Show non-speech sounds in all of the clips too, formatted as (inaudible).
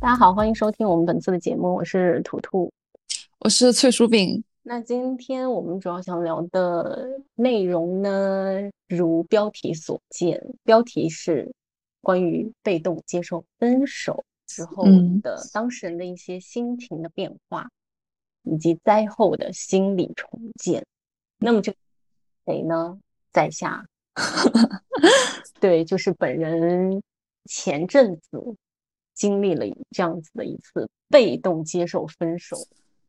大家好，欢迎收听我们本次的节目，我是图图。我是脆薯饼。那今天我们主要想聊的内容呢，如标题所见，标题是关于被动接受分手之后嗯的当事人的一些心情的变化，以及灾后的心理重建。那么这谁呢？在下，(laughs) 对，就是本人前阵子经历了这样子的一次被动接受分手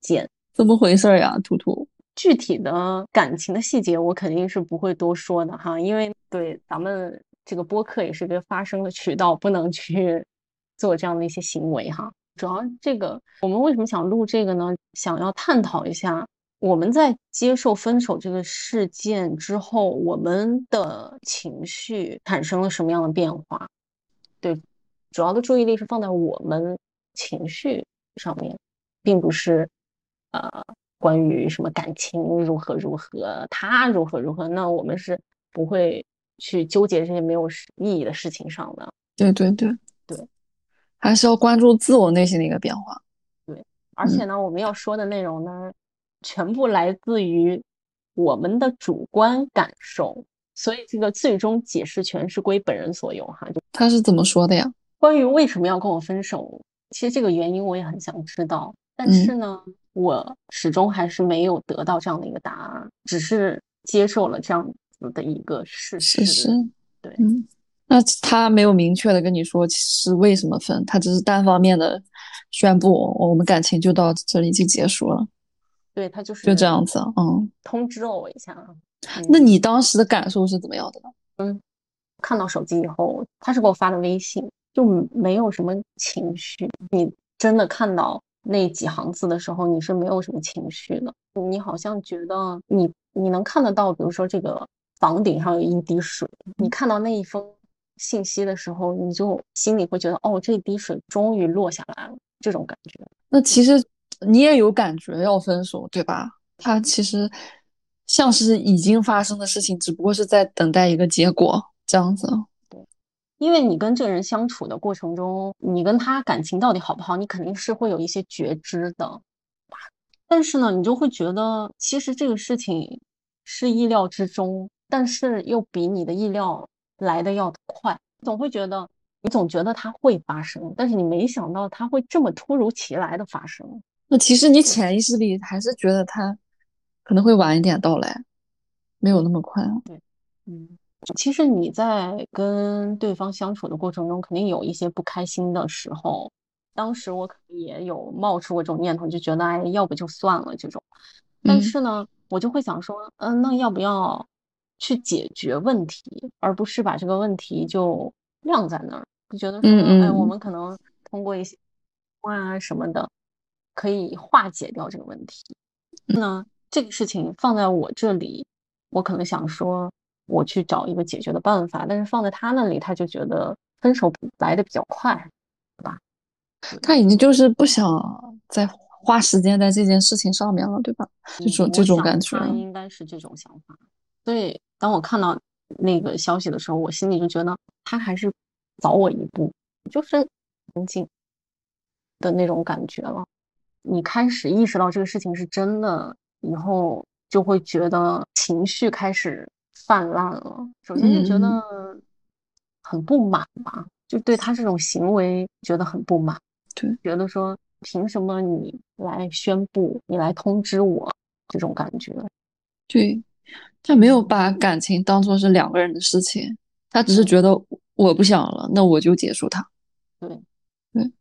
见。怎么回事儿呀，图图？具体的感情的细节我肯定是不会多说的哈，因为对咱们这个播客也是个发声的渠道，不能去 (laughs) 做这样的一些行为哈。主要这个我们为什么想录这个呢？想要探讨一下我们在接受分手这个事件之后，我们的情绪产生了什么样的变化？对，主要的注意力是放在我们情绪上面，并不是呃关于什么感情如何如何，他如何如何，那我们是不会去纠结这些没有意义的事情上的。对对对对，还是要关注自我内心的一个变化。对而且呢，我们要说的内容呢，全部来自于我们的主观感受，所以这个最终解释权是归本人所有哈。就他是怎么说的呀？关于为什么要跟我分手，其实这个原因我也很想知道，但嗯是呢，我始终还是没有得到这样的一个答案，只是接受了这样子的一个事实。事实。对嗯，那他没有明确的跟你说是为什么分，他只是单方面的宣布我们感情就到这里就结束了，对他就是就这样子。嗯，通知了我一下。嗯那你当时的感受是怎么样的呢？看到手机以后，他是给我发的微信，就没有什么情绪。你真的看到那几行字的时候，你是没有什么情绪的。你好像觉得你你能看得到，比如说这个房顶上有一滴水，你看到那一封信息的时候，你就心里会觉得，哦，这滴水终于落下来了，这种感觉。那其实你也有感觉要分手，对吧？他其实像是已经发生的事情，只不过是在等待一个结果，这样子。因为你跟这个人相处的过程中，你跟他感情到底好不好，你肯定是会有一些觉知的。但是呢，你就会觉得其实这个事情是意料之中，但是又比你的意料来的要快。总会觉得你总觉得它会发生，但是你没想到它会这么突如其来的发生。那其实你潜意识里还是觉得它可能会晚一点到来，没有那么快啊。对嗯，其实你在跟对方相处的过程中，肯定有一些不开心的时候。当时我可能也有冒出过这种念头，就觉得哎，要不就算了这种。但嗯是呢，我就会想说，嗯，那要不要去解决问题，而不是把这个问题就晾在那儿？就觉得说，嗯哎，我嗯们可能通过一些啊什么的，可以化解掉这个问题。那这个事情放在我这里，我可能想说，我去找一个解决的办法，但是放在他那里，他就觉得分手来的比较快。对吧他已经就是不想再花时间在这件事情上面了，对吧？这种这种感觉他应该是这种想法。所以当我看到那个消息的时候，我心里就觉得他还是早我一步，就是安静的那种感觉了。你开始意识到这个事情是真的以后，就会觉得情绪开始泛滥了。首先就觉嗯得很不满吧，就对他这种行为觉得很不满。对，觉得说凭什么你来宣布，你来通知我这种感觉。对，他没有把感情当做是两个人的事情，他只是觉得我不想了，那我就结束他。对对，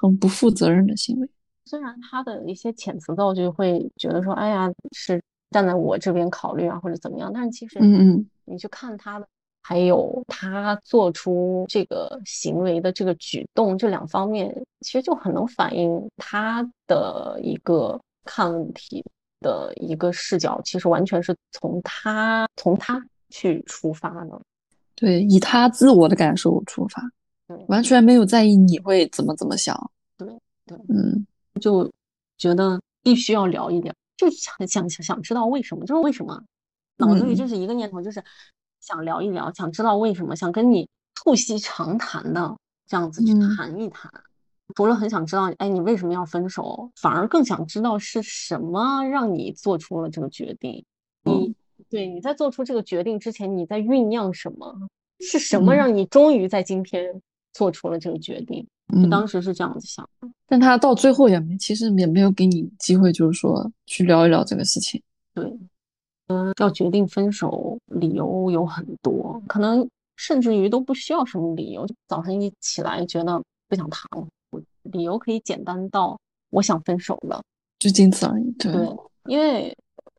很不负责任的行为。虽然他的一些遣词造句会觉得说，哎呀，是站在我这边考虑啊，或者怎么样，但是其实嗯嗯你去看他的，还有他做出这个行为的这个举动，这两方面其实就很能反映他的一个看问题的一个视角，其实完全是从他从他去出发的。对，以他自我的感受出发，对完全没有在意你会怎么怎么想。对对嗯就觉得必须要聊一聊，就想想想想知道为什么，就是为什么，脑子里嗯就是一个念头，就是想聊一聊，想知道为什么，想跟你促膝长谈的这样子去嗯谈一谈。除了很想知道，哎，你为什么要分手，反而更想知道是什么让你做出了这个决定。你对你在做出这个决定之前，你在酝酿什么？是什么让你终于在今天做出了这个决定？就当时是这样子想的。但他到最后也没，其实也没有给你机会，就是说去聊一聊这个事情。对，嗯，要决定分手，理由有很多，可能甚至于都不需要什么理由，就早上一起来觉得不想谈了。理由可以简单到我想分手了，就仅此而已。对，因为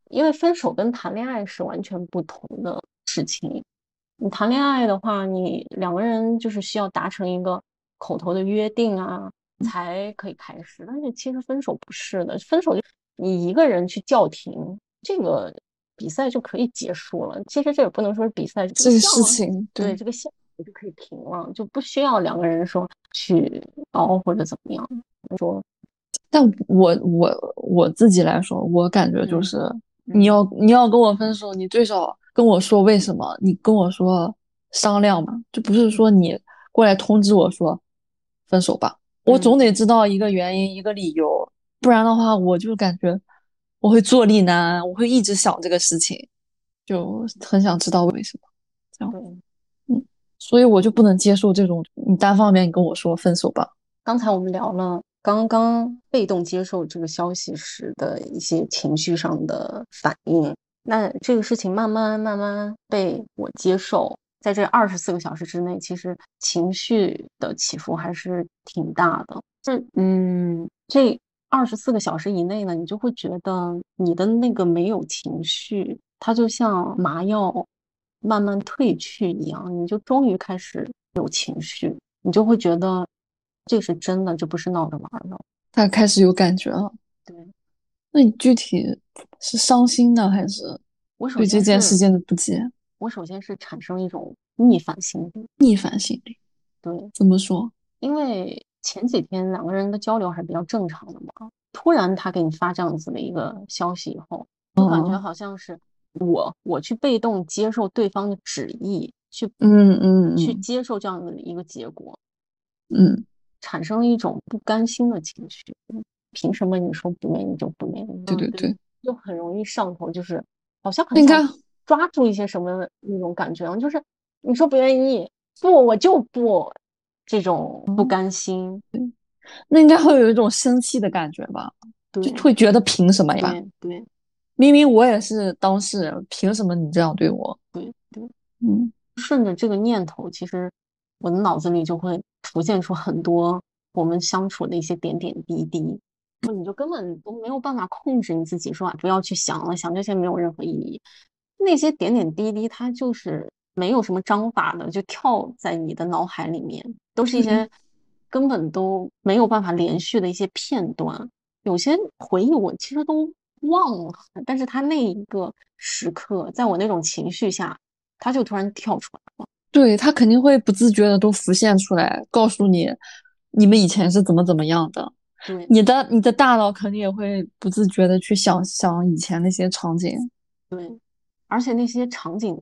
因为分手跟谈恋爱是完全不同的事情。你谈恋爱的话，你两个人就是需要达成一个口头的约定啊，才可以开始。但是其实分手不是的，分手就你一个人去叫停，这个比赛就可以结束了。其实这也不能说是比赛，这个事情对这个项目。就可以停了，就不需要两个人说去熬或者怎么样。说，但我我我自己来说，我感觉就是你要你要跟我分手，你最少跟我说为什么，你跟我说商量嘛，就不是说你过来通知我说分手吧，我总得知道一个原因一个理由，不然的话我就感觉我会坐立难安，我会一直想这个事情，就很想知道为什么这样。所以我就不能接受这种你单方面你跟我说分手吧。刚才我们聊了刚刚被动接受这个消息时的一些情绪上的反应，那这个事情慢慢慢慢被我接受，在这二十四个小时之内，其实情绪的起伏还是挺大的。这嗯，这二十四个小时以内呢，你就会觉得你的那个没有情绪，它就像麻药。慢慢褪去一样，你就终于开始有情绪，你就会觉得这是真的，这不是闹着玩的。他开始有感觉了。对，那你具体是伤心呢，还是我对这件事情的不解？我首先是产生一种逆反心理。逆反心理，对，怎么说？因为前几天两个人的交流还是比较正常的嘛，突然他给你发这样子的一个消息以后，就感觉好像是。我我去被动接受对方的旨意，去嗯嗯去接受这样的一个结果，嗯，产生了一种不甘心的情绪。凭什么你说不愿意就不愿意？对对对，就很容易上头，就是好像很想抓住一些什么那种感觉，就是你说不愿意，不我就不这种不甘心。那应该会有一种生气的感觉吧？就会觉得凭什么呀？对。明明我也是当事人，凭什么你这样对我？对对，嗯，顺着这个念头，其实我的脑子里就会浮现出很多我们相处的一些点点滴滴，你就根本都没有办法控制你自己，说啊不要去想了，想这些没有任何意义。那些点点滴滴，它就是没有什么章法的，就跳在你的脑海里面，都是一些根本都没有办法连续的一些片段。有些回忆，我其实都。忘了，但是他那一个时刻，在我那种情绪下，他就突然跳出来了。对他肯定会不自觉的都浮现出来，告诉你你们以前是怎么怎么样的。对，你的你的大脑肯定也会不自觉的去想想以前那些场景。对，而且那些场景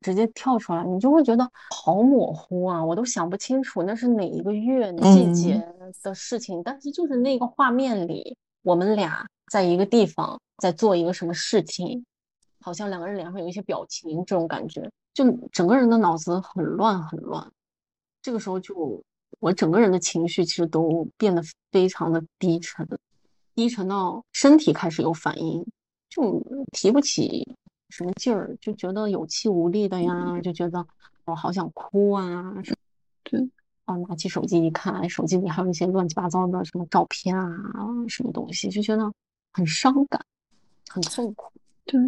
直接跳出来，你就会觉得好模糊啊，我都想不清楚那是哪一个月季节的事情，但是就是那个画面里，我们俩。在一个地方在做一个什么事情，好像两个人脸上有一些表情，这种感觉，就整个人的脑子很乱很乱。这个时候就我整个人的情绪其实都变得非常的低沉，低沉到身体开始有反应，就提不起什么劲儿，就觉得有气无力的呀，就觉得我好想哭啊。(laughs) 对。啊，拿起手机一看，手机里还有一些乱七八糟的什么照片啊，什么东西，就觉得。很伤感，很痛苦。对，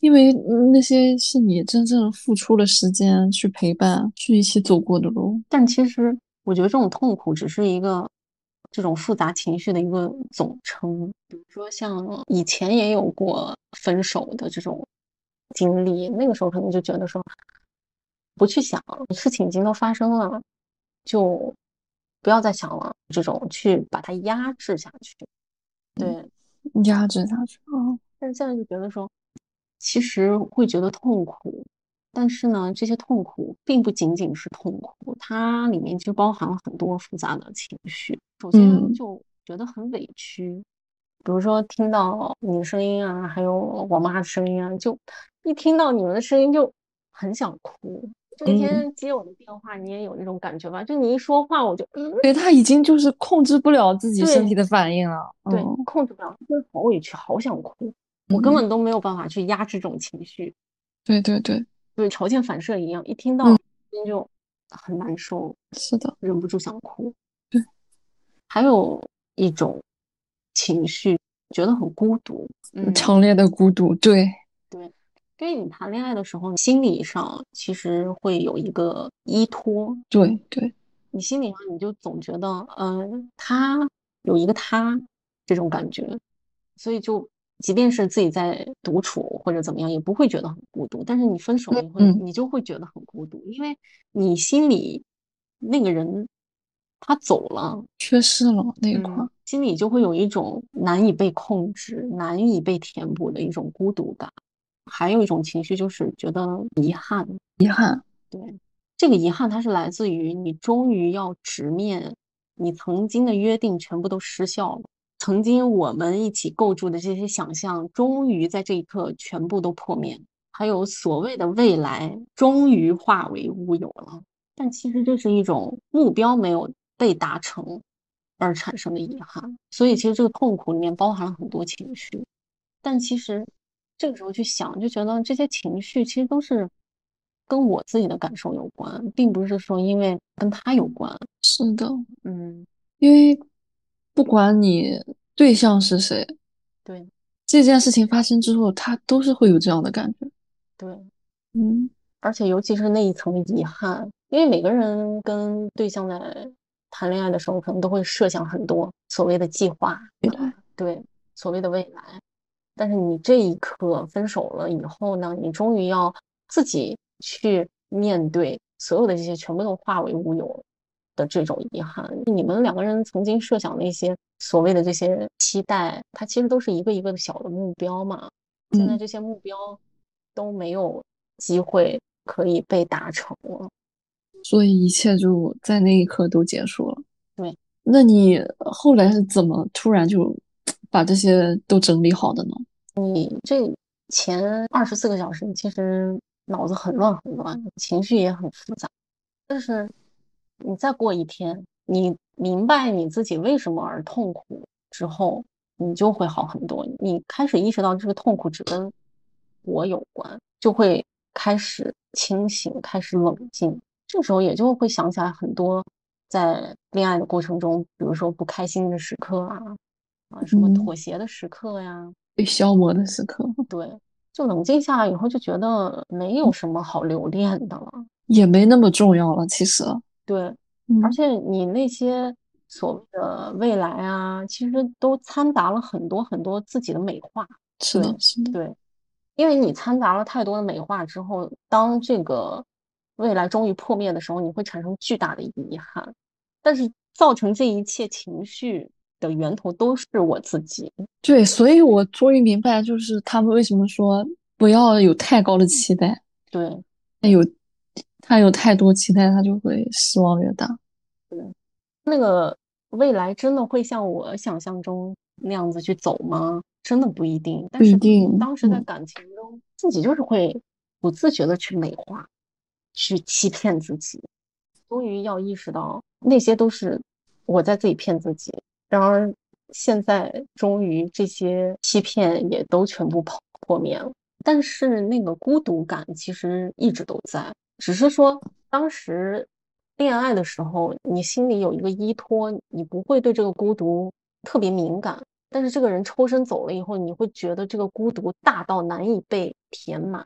因为那些是你真正付出了时间去陪伴、去一起走过的路。但其实，我觉得这种痛苦只是一个这种复杂情绪的一个总称。比如说，像以前也有过分手的这种经历，那个时候可能就觉得说，不去想事情已经都发生了，就不要再想了。这种去把它压制下去，对。压制下去啊！但是现在就觉得说，其实会觉得痛苦，但是呢，这些痛苦并不仅仅是痛苦，它里面就包含了很多复杂的情绪。首先就觉得很委屈，比如说听到你的声音啊，还有我妈的声音啊，就一听到你们的声音就很想哭。就一天接我的电话，你也有那种感觉吧？就你一说话，我就嗯，对他已经就是控制不了自己身体的反应了，对，控制不了，真的好委屈，好想哭，我根本都没有办法去压制这种情绪。对对对，对，条件反射一样，一听到音就很难受，是的，忍不住想哭。对，还有一种情绪，觉得很孤独，嗯强烈的孤独，对对。因为你谈恋爱的时候，心理上其实会有一个依托。对对，你心理上你就总觉得，嗯，他有一个他这种感觉，所以就即便是自己在独处或者怎么样，也不会觉得很孤独。但是你分手了以后，你就会觉得很孤独，因为你心里那个人他走了，缺失了那一块，心里就会有一种难以被控制、难以被填补的一种孤独感。还有一种情绪就是觉得遗憾，遗憾。对，这个遗憾它是来自于你终于要直面你曾经的约定全部都失效了，曾经我们一起构筑的这些想象，终于在这一刻全部都破灭，还有所谓的未来终于化为乌有了。但其实这是一种目标没有被达成而产生的遗憾，所以其实这个痛苦里面包含了很多情绪，但其实。这个时候去想，就觉得这些情绪其实都是跟我自己的感受有关，并不是说因为跟他有关。是的，嗯，因为不管你对象是谁，对这件事情发生之后，他都是会有这样的感觉。对，嗯，而且尤其是那一层遗憾，因为每个人跟对象在谈恋爱的时候，可能都会设想很多所谓的计划，对对，所谓的未来。但是你这一刻分手了以后呢？你终于要自己去面对所有的这些，全部都化为乌有的这种遗憾。你们两个人曾经设想的一些所谓的这些期待，它其实都是一个一个的小的目标嘛。现在这些目标都没有机会可以被达成了，所以一切就在那一刻都结束了。对，那你后来是怎么突然就？把这些都整理好的呢？你这前二十四个小时，其实脑子很乱很乱，情绪也很复杂。但是你再过一天，你明白你自己为什么而痛苦之后，你就会好很多。你开始意识到这个痛苦只跟我有关，就会开始清醒，开始冷静。这时候也就会想起来很多在恋爱的过程中，比如说不开心的时刻啊。啊，什么妥协的时刻呀，被消磨的时刻，对，就冷静下来以后，就觉得没有什么好留恋的了，也没那么重要了。其实，对，而且你那些所谓的未来啊，其实都掺杂了很多很多自己的美化。是的，是的，对，因为你掺杂了太多的美化之后，当这个未来终于破灭的时候，你会产生巨大的遗憾。但是造成这一切情绪。的源头都是我自己，对，所以我终于明白，就是他们为什么说不要有太高的期待，对，他有太多期待，他就会失望越大。对，那个未来真的会像我想象中那样子去走吗？真的不一定。不一定。当时在感情中，自己就是会不自觉的去美化，去欺骗自己。终于要意识到，那些都是我在自己骗自己。然而，现在终于这些欺骗也都全部破破灭了。但是那个孤独感其实一直都在，只是说当时恋爱的时候，你心里有一个依托，你不会对这个孤独特别敏感。但是这个人抽身走了以后，你会觉得这个孤独大到难以被填满，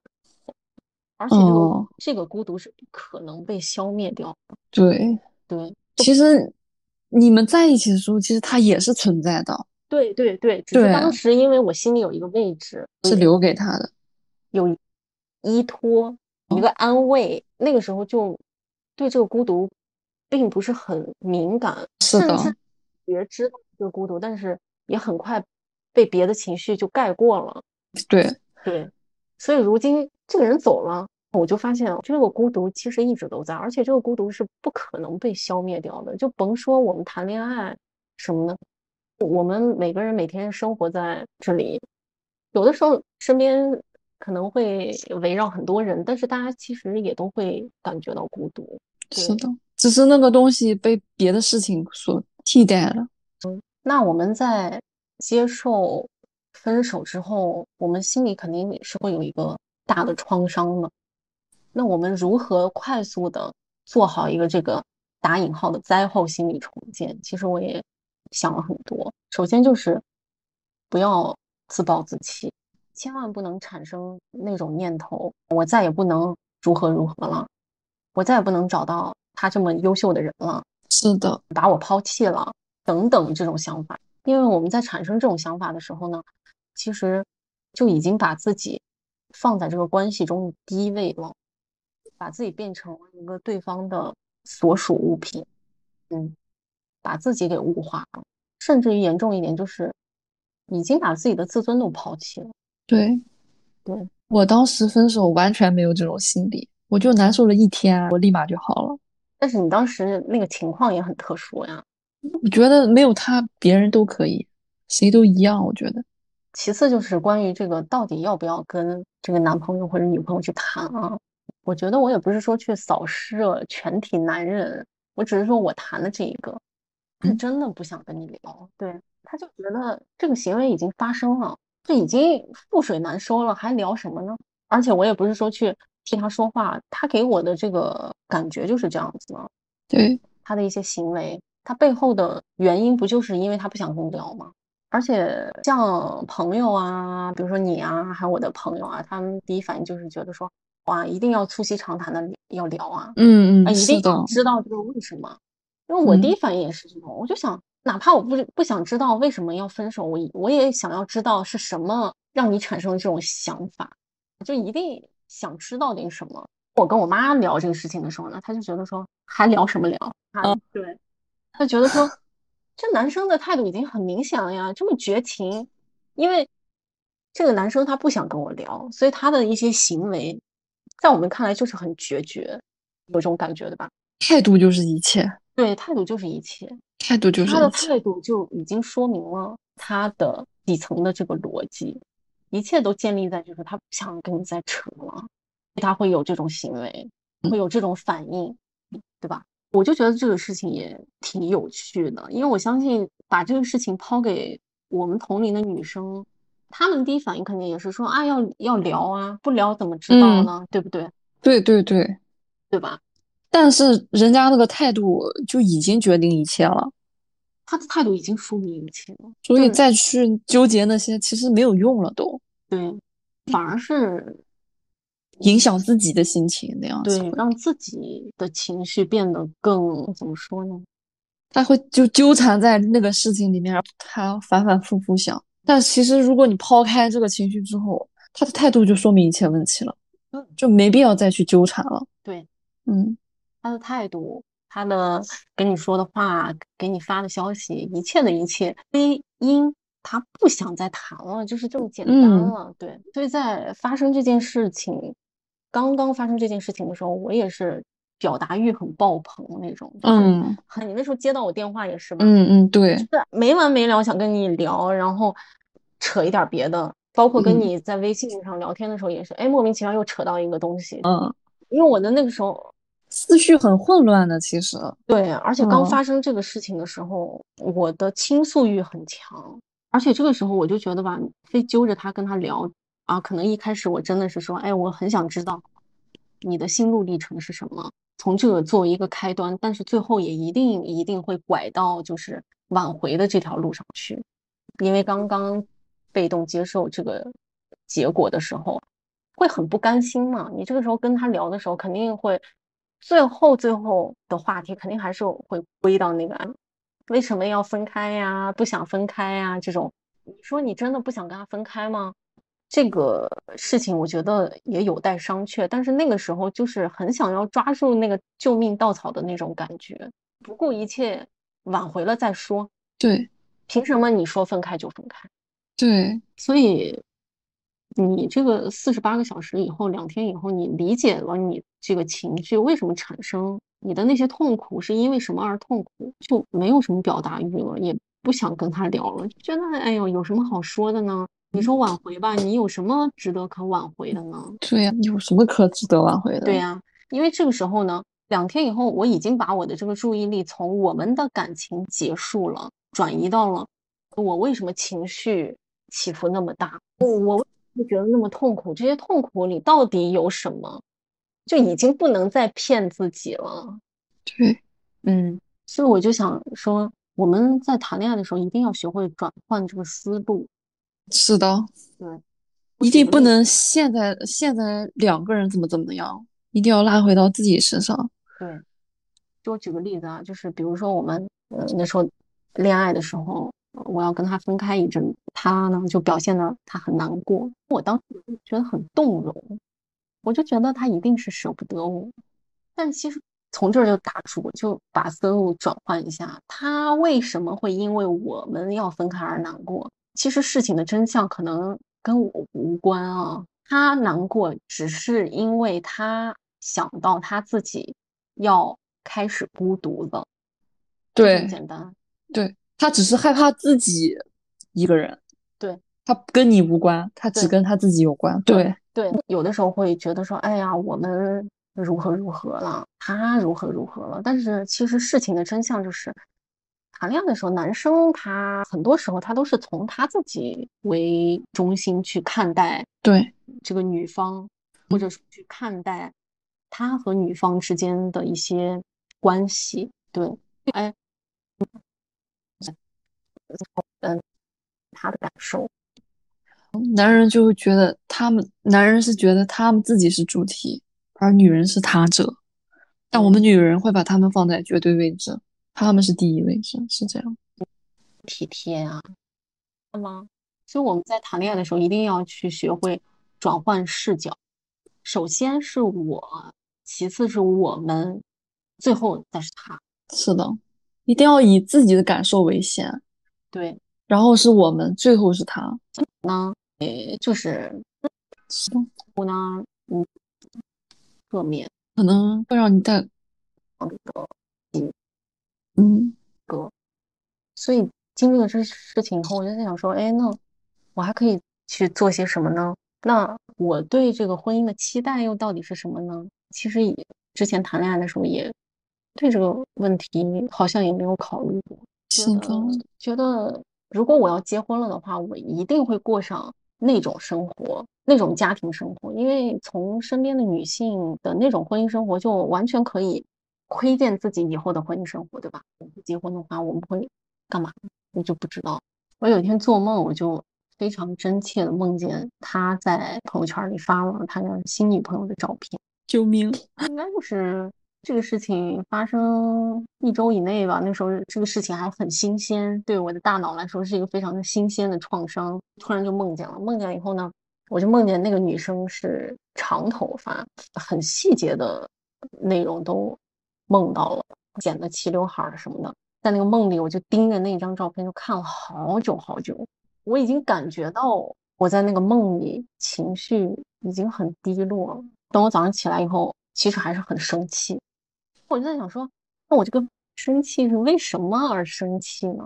而且这个这个孤独是不可能被消灭掉的。对对，其实。你们在一起的时候，其实它也是存在的。对对对，只是当时因为我心里有一个位置是留给他的，有依托，一个安慰。那个时候就对这个孤独并不是很敏感，甚至觉知这个孤独，但是也很快被别的情绪就盖过了。对对，所以如今这个人走了。我就发现，这个孤独其实一直都在，而且这个孤独是不可能被消灭掉的。就甭说我们谈恋爱什么的？我们每个人每天生活在这里，有的时候身边可能会围绕很多人，但是大家其实也都会感觉到孤独。是的，只是那个东西被别的事情所替代了。嗯，那我们在接受分手之后，我们心里肯定也是会有一个大的创伤的。那我们如何快速的做好一个这个打引号的灾后心理重建？其实我也想了很多。首先就是不要自暴自弃，千万不能产生那种念头：我再也不能如何如何了。我再也不能找到他这么优秀的人了，是的，把我抛弃了，等等这种想法。因为我们在产生这种想法的时候呢，其实就已经把自己放在这个关系中的低位了，把自己变成了一个对方的所属物品，嗯，把自己给物化了，甚至于严重一点，就是已经把自己的自尊都抛弃了。对，对我当时分手完全没有这种心理。我就难受了一天，我立马就好了。但是你当时那个情况也很特殊呀。我觉得没有他，别人都可以，谁都一样。我觉得。其次就是关于这个到底要不要跟这个男朋友或者女朋友去谈啊？我觉得我也不是说去扫视全体男人，我只是说我谈了这一个，他真的不想跟你聊。对，他就觉得这个行为已经发生了，这已经覆水难收了，还聊什么呢？而且我也不是说去。替他说话，他给我的这个感觉就是这样子的。对他的一些行为，他背后的原因不就是因为他不想跟我聊吗？而且像朋友啊，比如说你啊，还有我的朋友啊，他们第一反应就是觉得说，哇，一定要促膝长谈的要聊啊，嗯嗯，一定要知道这个为什么。因为我第一反应也是这种，我就想，哪怕我不不想知道为什么要分手，我我也想要知道是什么让你产生这种想法，就一定。想知道点什么？我跟我妈聊这个事情的时候呢，她就觉得说还聊什么聊啊？对，她觉得说这男生的态度已经很明显了呀，这么绝情。因为这个男生他不想跟我聊，所以他的一些行为在我们看来就是很决绝，有这种感觉对吧？态度就是一切，对，态度就是一切，态度就是他的态度就已经说明了他的底层的这个逻辑。一切都建立在就是他不想跟你再扯了，他会有这种行为，会有这种反应，对吧？我就觉得这个事情也挺有趣的，因为我相信把这个事情抛给我们同龄的女生，她们第一反应肯定也是说啊，要要聊啊，不聊怎么知道呢？对不对？对对对，对吧？但是人家那个态度就已经决定一切了。他的态度已经说明一切了，所以再去纠结那些其实没有用了，都对，反而是影响自己的心情那样子，对，让自己的情绪变得更怎么说呢？他会就纠缠在那个事情里面，他反反复复想。但其实如果你抛开这个情绪之后，他的态度就说明一切问题了，就没必要再去纠缠了。对，嗯，他的态度。他的跟你说的话，给你发的消息，一切的一切，归因他不想再谈了，就是这么简单了。对，所以在发生这件事情，刚刚发生这件事情的时候，我也是表达欲很爆棚那种。嗯，你那时候接到我电话也是吧？嗯嗯，对，是没完没了想跟你聊，然后扯一点别的，包括跟你在微信上聊天的时候也是，哎，莫名其妙又扯到一个东西。嗯，因为我的那个时候。思绪很混乱的，其实。对，而且刚发生这个事情的时候，我的倾诉欲很强，而且这个时候我就觉得吧，非揪着他跟他聊啊，可能一开始我真的是说，哎，我很想知道你的心路历程是什么，从这个作为一个开端，但是最后也一定一定会拐到就是挽回的这条路上去，因为刚刚被动接受这个结果的时候，会很不甘心嘛，你这个时候跟他聊的时候，肯定会。最后，最后的话题肯定还是会归到那个为什么要分开呀？不想分开呀？这种，你说你真的不想跟他分开吗？这个事情我觉得也有待商榷。但是那个时候就是很想要抓住那个救命稻草的那种感觉，不顾一切挽回了再说。对，凭什么你说分开就分开？对，所以。你这个四十八个小时以后，两天以后，你理解了你这个情绪为什么产生，你的那些痛苦是因为什么而痛苦，就没有什么表达欲了，也不想跟他聊了，就觉得哎呦，有什么好说的呢？你说挽回吧，你有什么值得可挽回的呢？对呀，有什么可值得挽回的？对呀，因为这个时候呢，两天以后，我已经把我的这个注意力从我们的感情结束了，转移到了我为什么情绪起伏那么大，我会觉得那么痛苦，这些痛苦里到底有什么？就已经不能再骗自己了。对，嗯，所以我就想说，我们在谈恋爱的时候一定要学会转换这个思路。是的，对，一定不能现在现在两个人怎么怎么样，一定要拉回到自己身上。对，就我举个例子啊，就是比如说我们呃那时候恋爱的时候，我要跟他分开一阵，他呢就表现的他很难过，我当时觉得很动容，我就觉得他一定是舍不得我，但其实从这儿就打住，就把思路转换一下，他为什么会因为我们要分开而难过？其实事情的真相可能跟我无关啊，他难过只是因为他想到他自己要开始孤独了，对，很简单，对他只是害怕自己一个人，对。他跟你无关，他只跟他自己有关，对对，有的时候会觉得说，哎呀，我们如何如何了，他如何如何了，但是其实事情的真相就是。谈恋爱的时候，男生他很多时候他都是从他自己为中心去看待对。这个女方，或者说去看待他和女方之间的一些关系。对，哎，嗯，他的感受，男人就会觉得他们男人是觉得他们自己是主体，而女人是他者，但我们女人会把他们放在绝对位置。他们是第一位置，是这样，体贴啊，吗？所以我们在谈恋爱的时候，一定要去学会转换视角。首先是我，其次是我们，最后再是他。是的，一定要以自己的感受为先。对，然后是我们，最后是他。呢，诶，就是是的。我呢，嗯，侧面可能会让你带。嗯，哥，所以经历了这事情以后，我就在想说，哎，那我还可以去做些什么呢？那我对这个婚姻的期待又到底是什么呢？其实也之前谈恋爱的时候也对这个问题好像也没有考虑过。是的，觉得如果我要结婚了的话，我一定会过上那种生活，那种家庭生活，因为从身边的女性的那种婚姻生活，就完全可以。窥见自己以后的婚姻生活，对吧？结婚的话，我们会干嘛？我就不知道。我有一天做梦，我就非常真切的梦见他在朋友圈里发了他的新女朋友的照片。救命！应该就是这个事情发生一周以内吧。那时候这个事情还很新鲜，对我的大脑来说是一个非常的新鲜的创伤。突然就梦见了，梦见以后呢，我就梦见那个女生是长头发，很细节的内容都。梦到了剪的齐刘海儿什么的，在那个梦里，我就盯着那张照片就看了好久好久。我已经感觉到我在那个梦里情绪已经很低落了。等我早上起来以后，其实还是很生气。我就在想说，那我这个生气是为什么而生气呢？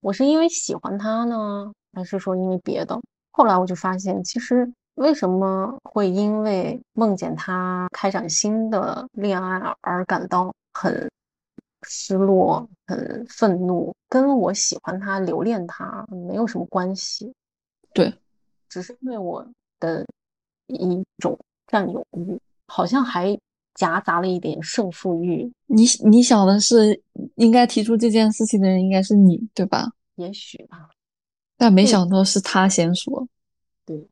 我是因为喜欢他呢，还是说因为别的？后来我就发现，其实。为什么会因为梦见他开展新的恋爱而感到很失落、很愤怒？跟我喜欢他、留恋他没有什么关系。对，只是因为我的一种占有欲，好像还夹杂了一点胜负欲。你你想的是，应该提出这件事情的人应该是你，对吧？也许吧，但没想到是他先说。对。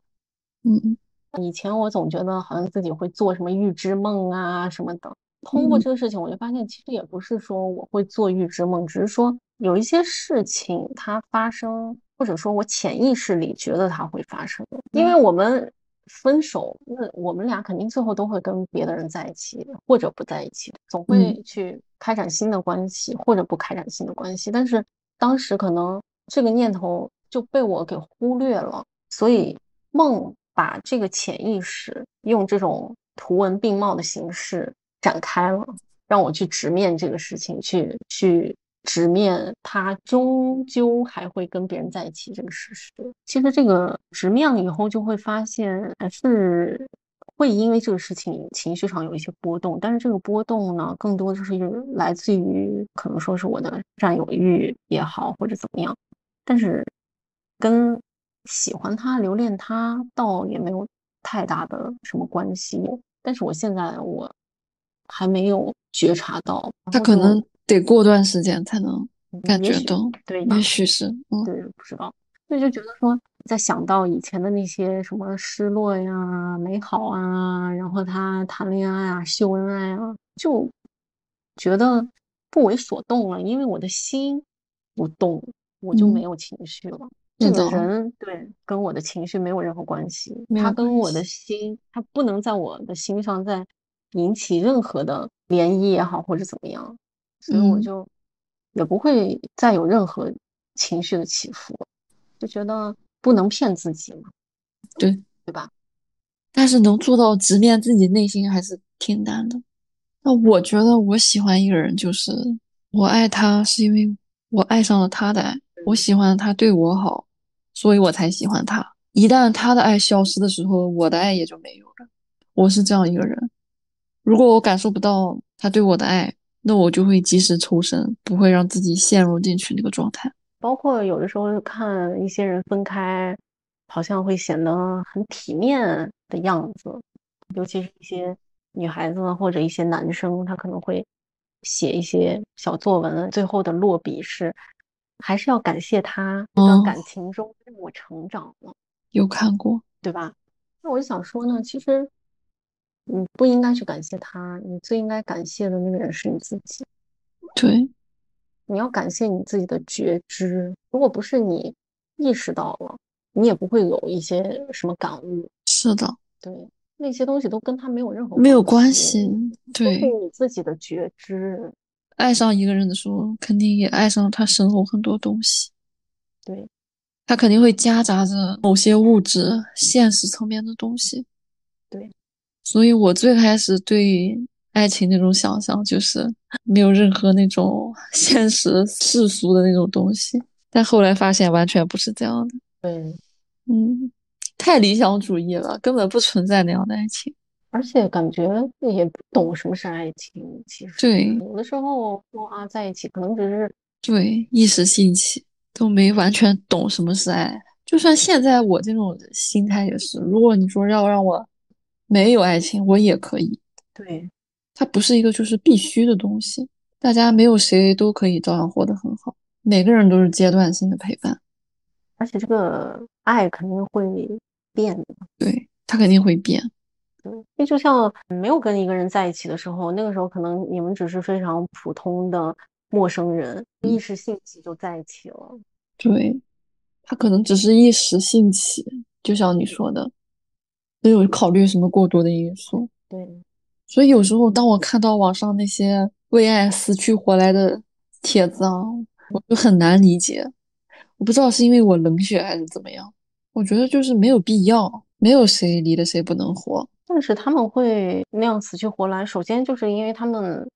嗯，以前我总觉得好像自己会做什么预知梦啊什么的。通过这个事情，我就发现其实也不是说我会做预知梦，只是说有一些事情它发生，或者说我潜意识里觉得它会发生。因为我们分手，那我们俩肯定最后都会跟别的人在一起，或者不在一起，总会去开展新的关系，或者不开展新的关系。但是当时可能这个念头就被我给忽略了，所以梦。把这个潜意识用这种图文并茂的形式展开了，让我去直面这个事情，去去直面他终究还会跟别人在一起这个事实。其实这个直面了以后，就会发现还是会因为这个事情情绪上有一些波动，但是这个波动呢，更多就是来自于可能说是我的占有欲也好，或者怎么样，但是跟喜欢他、留恋他倒也没有太大的什么关系。但是我现在我还没有觉察到，他可能。得过段时间才能感觉到，对，也许是，嗯，对，不知道，所以就觉得说，在想到以前的那些什么失落呀、美好啊，然后他谈恋爱啊、秀恩爱啊，就觉得不为所动了，因为我的心不动，我就没有情绪了。这个人对跟我的情绪没有任何关系，他跟我的心，他不能在我的心上再引起任何的涟漪也好，或者怎么样。所以我就也不会再有任何情绪的起伏，就觉得不能骗自己嘛，对对吧？但是能做到直面自己内心还是挺难的。那我觉得我喜欢一个人，就是我爱他是因为我爱上了他的爱，我喜欢他对我好，所以我才喜欢他。一旦他的爱消失的时候，我的爱也就没有了。我是这样一个人，如果我感受不到他对我的爱。那我就会及时抽身，不会让自己陷入进去那个状态。包括有的时候看一些人分开，好像会显得很体面的样子，尤其是一些女孩子或者一些男生，他可能会写一些小作文，最后的落笔是还是要感谢他这段感情中让我成长了。有看过，对吧？那我就想说呢，其实。你不应该去感谢他，你最应该感谢的那个人是你自己。对，你要感谢你自己的觉知。如果不是你意识到了，你也不会有一些什么感悟。是的，对，那些东西都跟他没有任何没有关系。对，你自己的觉知。爱上一个人的时候，肯定也爱上了他身后很多东西。对，他肯定会夹杂着某些物质、现实层面的东西。对。所以，我最开始对爱情那种想象就是没有任何那种 (laughs) 现实世俗的那种东西，但后来发现完全不是这样的。对，嗯，太理想主义了，根本不存在那样的爱情，而且感觉也不懂什么是爱情。其实，对，有的时候说啊在一起，可能只是对一时兴起，都没完全懂什么是爱。就算现在我这种心态也是，如果你说要让我。没有爱情，我也可以。对，它不是一个就是必须的东西。大家没有谁都可以照样活得很好，每个人都是阶段性的陪伴。而且这个爱肯定会变的，对，它肯定会变。对，那就像没有跟一个人在一起的时候，那个时候可能你们只是非常普通的陌生人，一时兴起就在一起了。对，他可能只是一时兴起，就像你说的。没有考虑什么过多的因素，对，所以有时候当我看到网上那些为爱死去活来的帖子啊，我就很难理解。我不知道是因为我冷血还是怎么样，我觉得就是没有必要，没有谁离了谁不能活。但是他们会那样死去活来，首先就是因为他们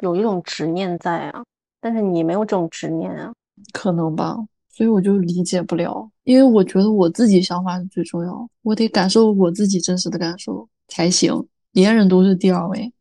有一种执念在啊，但是你没有这种执念啊，可能吧。所以我就理解不了，因为我觉得我自己想法是最重要，我得感受我自己真实的感受才行，别人都是第二位。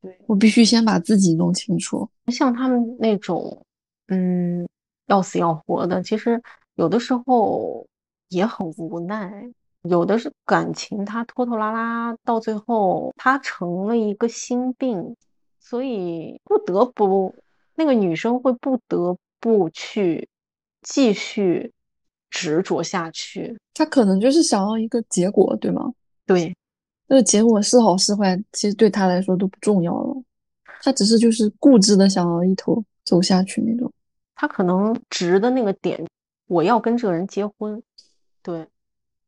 对我必须先把自己弄清楚。像他们那种，嗯，要死要活的，其实有的时候也很无奈。有的是感情，它拖拖拉拉到最后，它成了一个心病，所以不得不那个女生会不得不去。继续执着下去，他可能就是想要一个结果，对吗？对，那个结果是好是坏，其实对他来说都不重要了。他只是就是固执的想要一头走下去那种。他可能直的那个点，我要跟这个人结婚。对，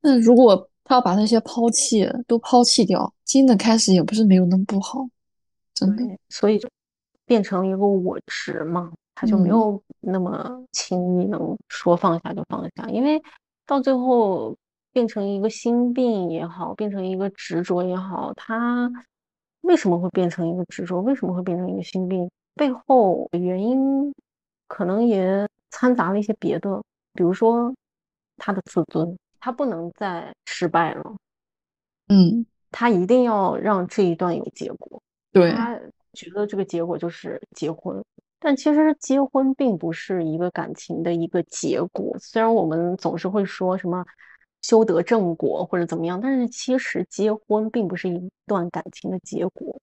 那如果他要把那些抛弃都抛弃掉，新的开始也不是没有那么不好，真的。所以就变成一个我执嘛。他就没有那么轻易能说放下就放下，因为到最后变成一个心病也好，变成一个执着也好，他为什么会变成一个执着？为什么会变成一个心病？背后原因可能也掺杂了一些别的，比如说他的自尊，他不能再失败了，嗯，他一定要让这一段有结果。对，他觉得这个结果就是结婚，但其实结婚并不是一个感情的一个结果。虽然我们总是会说什么修得正果或者怎么样，但是其实结婚并不是一段感情的结果。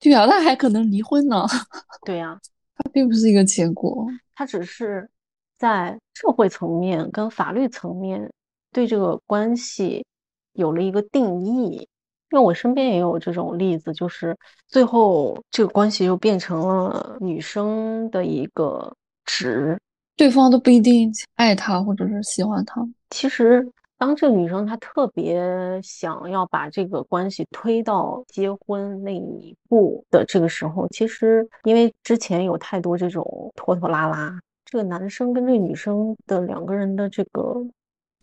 对啊，那还可能离婚呢。(laughs) 对呀，它并不是一个结果，它只是在社会层面跟法律层面对这个关系有了一个定义。因为我身边也有这种例子，就是最后这个关系又变成了女生的一个值，对方都不一定爱他或者是喜欢他。其实，当这个女生她特别想要把这个关系推到结婚那一步的这个时候，其实因为之前有太多这种拖拖拉拉，这个男生跟这个女生的两个人的这个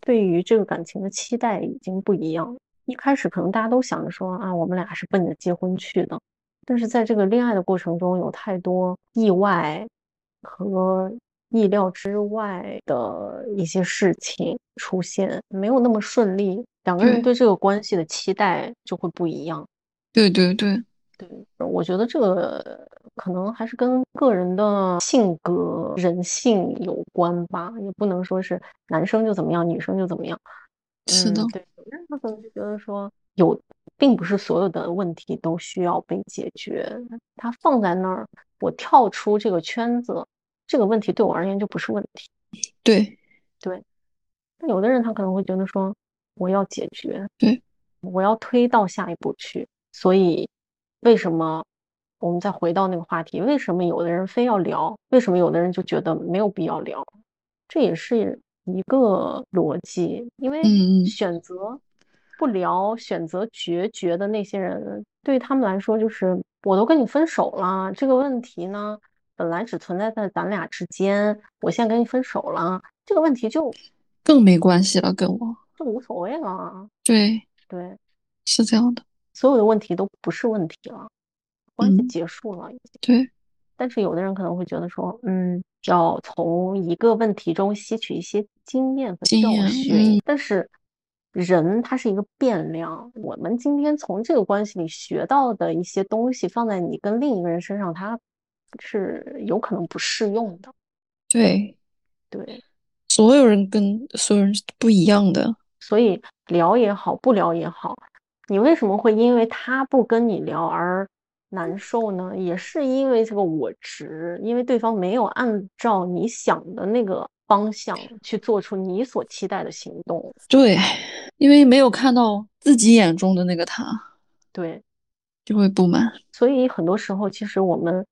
对于这个感情的期待已经不一样。一开始可能大家都想着说啊，我们俩是奔着结婚去的，但是在这个恋爱的过程中，有太多意外和意料之外的一些事情出现，没有那么顺利，两个人对这个关系的期待就会不一样。对对对对，我觉得这个可能还是跟个人的性格、人性有关吧，也不能说是男生就怎么样，女生就怎么样。是的，对，有人他可能就觉得说，有，并不是所有的问题都需要被解决，它放在那儿，我跳出这个圈子，这个问题对我而言就不是问题。对，对，那有的人他可能会觉得说，我要解决，对，我要推到下一步去。所以，为什么我们再回到那个话题？为什么有的人非要聊？为什么有的人就觉得没有必要聊？这也是。一个逻辑，因为选择不聊、选择决绝的那些人，对他们来说就是我都跟你分手了，这个问题呢本来只存在在咱俩之间，我现在跟你分手了，这个问题就更没关系了，跟我。就无所谓了。对对，是这样的，所有的问题都不是问题了，关系结束了。对，但是有的人可能会觉得说，嗯。要从一个问题中吸取一些经验和教训，但是人他是一个变量。我们今天从这个关系里学到的一些东西，放在你跟另一个人身上，他是有可能不适用的。对，对，所有人跟所有人是不一样的，所以聊也好，不聊也好，你为什么会因为他不跟你聊而？难受呢，也是因为这个我执，因为对方没有按照你想的那个方向去做出你所期待的行动。对，因为没有看到自己眼中的那个他，对，就会不满。所以很多时候，其实我们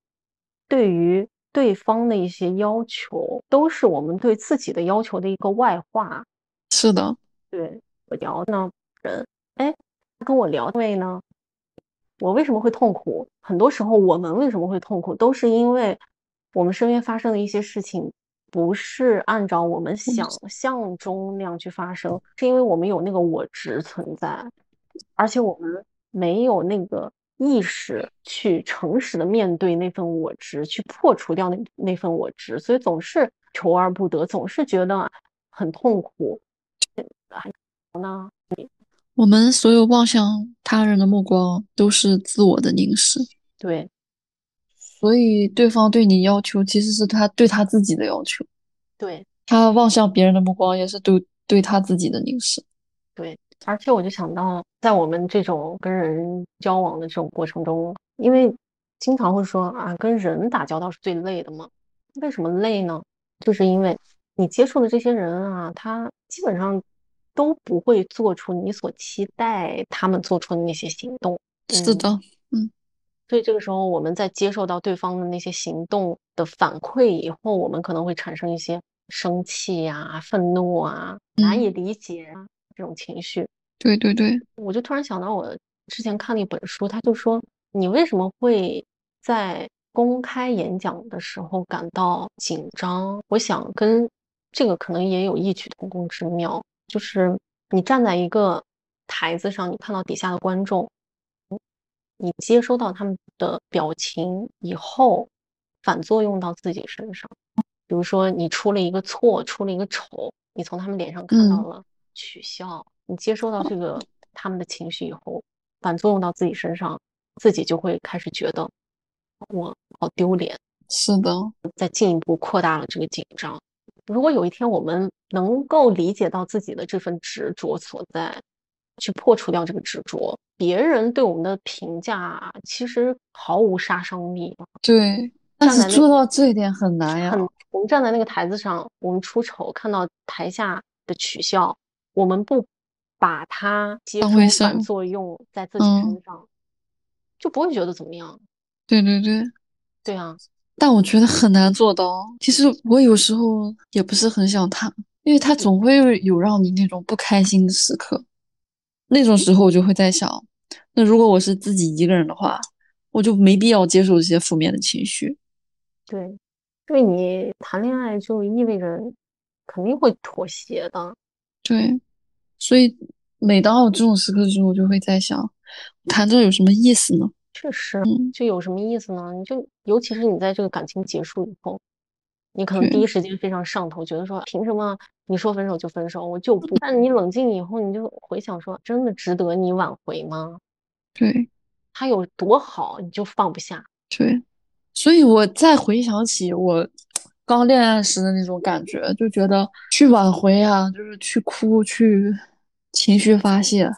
对于对方的一些要求，都是我们对自己的要求的一个外化。是的，对我聊呢人，哎，跟我聊位呢。我为什么会痛苦？很多时候，我们为什么会痛苦，都是因为我们身边发生的一些事情不是按照我们想象中那样去发生，是因为我们有那个我执存在，而且我们没有那个意识去诚实的面对那份我执，去破除掉那那份我执，所以总是求而不得，总是觉得很痛苦。还有呢？我们所有望向他人的目光都是自我的凝视，对，所以对方对你要求其实是他对他自己的要求，对他望向别人的目光也是对对他自己的凝视，对。而且我就想到，在我们这种跟人交往的这种过程中，因为经常会说啊，跟人打交道是最累的嘛。为什么累呢？就是因为你接触的这些人啊，他基本上。都不会做出你所期待他们做出的那些行动。是的，嗯。所以这个时候，我们在接受到对方的那些行动的反馈以后，我们可能会产生一些生气呀、愤怒啊、难以理解啊这种情绪。对对对，我就突然想到，我之前看了一本书，他就说，你为什么会在公开演讲的时候感到紧张？我想跟这个可能也有异曲同工之妙。就是你站在一个台子上，你看到底下的观众，你接收到他们的表情以后，反作用到自己身上，比如说你出了一个错，出了一个丑，你从他们脸上看到了取笑，你接收到这个 (laughs) 他们的情绪以后，反作用到自己身上，自己就会开始觉得我好丢脸。是的，再进一步扩大了这个紧张。如果有一天我们能够理解到自己的这份执着所在，去破除掉这个执着，别人对我们的评价其实毫无杀伤力。对，但是做到这一点很难呀。很，我们站在那个台子上，我们出丑，看到台下的取笑，我们不把它接收反作用在自己身上，就不会觉得怎么样。对对对，对啊。但我觉得很难做到。其实我有时候也不是很想谈，因为他总会有让你那种不开心的时刻。那种时候我就会在想，那如果我是自己一个人的话，我就没必要接受这些负面的情绪。对，因为你谈恋爱就意味着肯定会妥协的。对，所以每当有这种时刻的时候，我就会在想，谈这有什么意思呢？确实，就有什么意思呢？你就尤其是你在这个感情结束以后，你可能第一时间非常上头，觉得说凭什么你说分手就分手，我就不。但你冷静以后，你就回想说，真的值得你挽回吗？对，他有多好，你就放不下。对，所以我再回想起我刚恋爱时的那种感觉，就觉得去挽回啊，就是去哭去情绪发泄，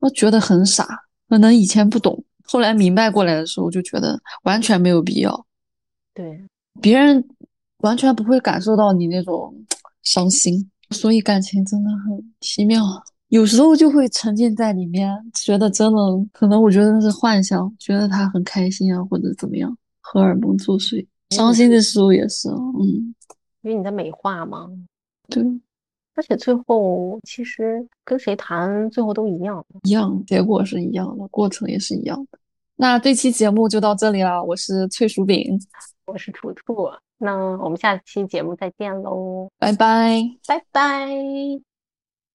我觉得很傻，可能以前不懂。后来明白过来的时候，就觉得完全没有必要。对，别人完全不会感受到你那种伤心，所以感情真的很奇妙。有时候就会沉浸在里面，觉得真的可能，我觉得那是幻想，觉得他很开心啊，或者怎么样，荷尔蒙作祟。伤心的时候也是，嗯，因为你在美化嘛。对。而且最后其实跟谁谈，最后都一样，一样，结果是一样的，过程也是一样的。那这期节目就到这里了，我是脆薯饼，我是图图，那我们下期节目再见喽，拜拜，拜拜。